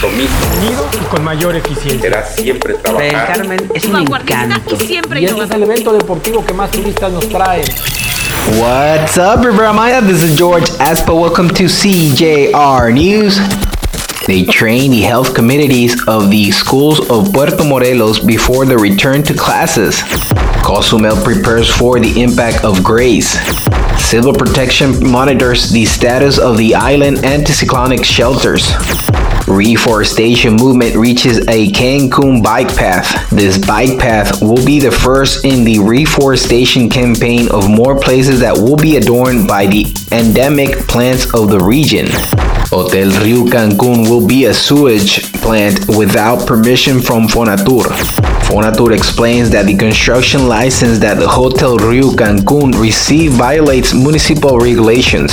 compromiso Unido y con mayor eficiencia. será siempre Playa del Carmen es un encanto. y siempre Y este es el evento deportivo que más turistas nos trae. What's up, Riviera Maya? This is George Espo. Welcome to CJR News. They train the health communities of the schools of Puerto Morelos before the return to classes. Cozumel prepares for the impact of Grace. Civil Protection monitors the status of the island anticyclonic shelters. Reforestation movement reaches a Cancun bike path. This bike path will be the first in the reforestation campaign of more places that will be adorned by the endemic plants of the region. Hotel Riu Cancun will be a sewage plant without permission from Fonatur. Fonatur explains that the construction license that the Hotel Riu Cancun received violates municipal regulations.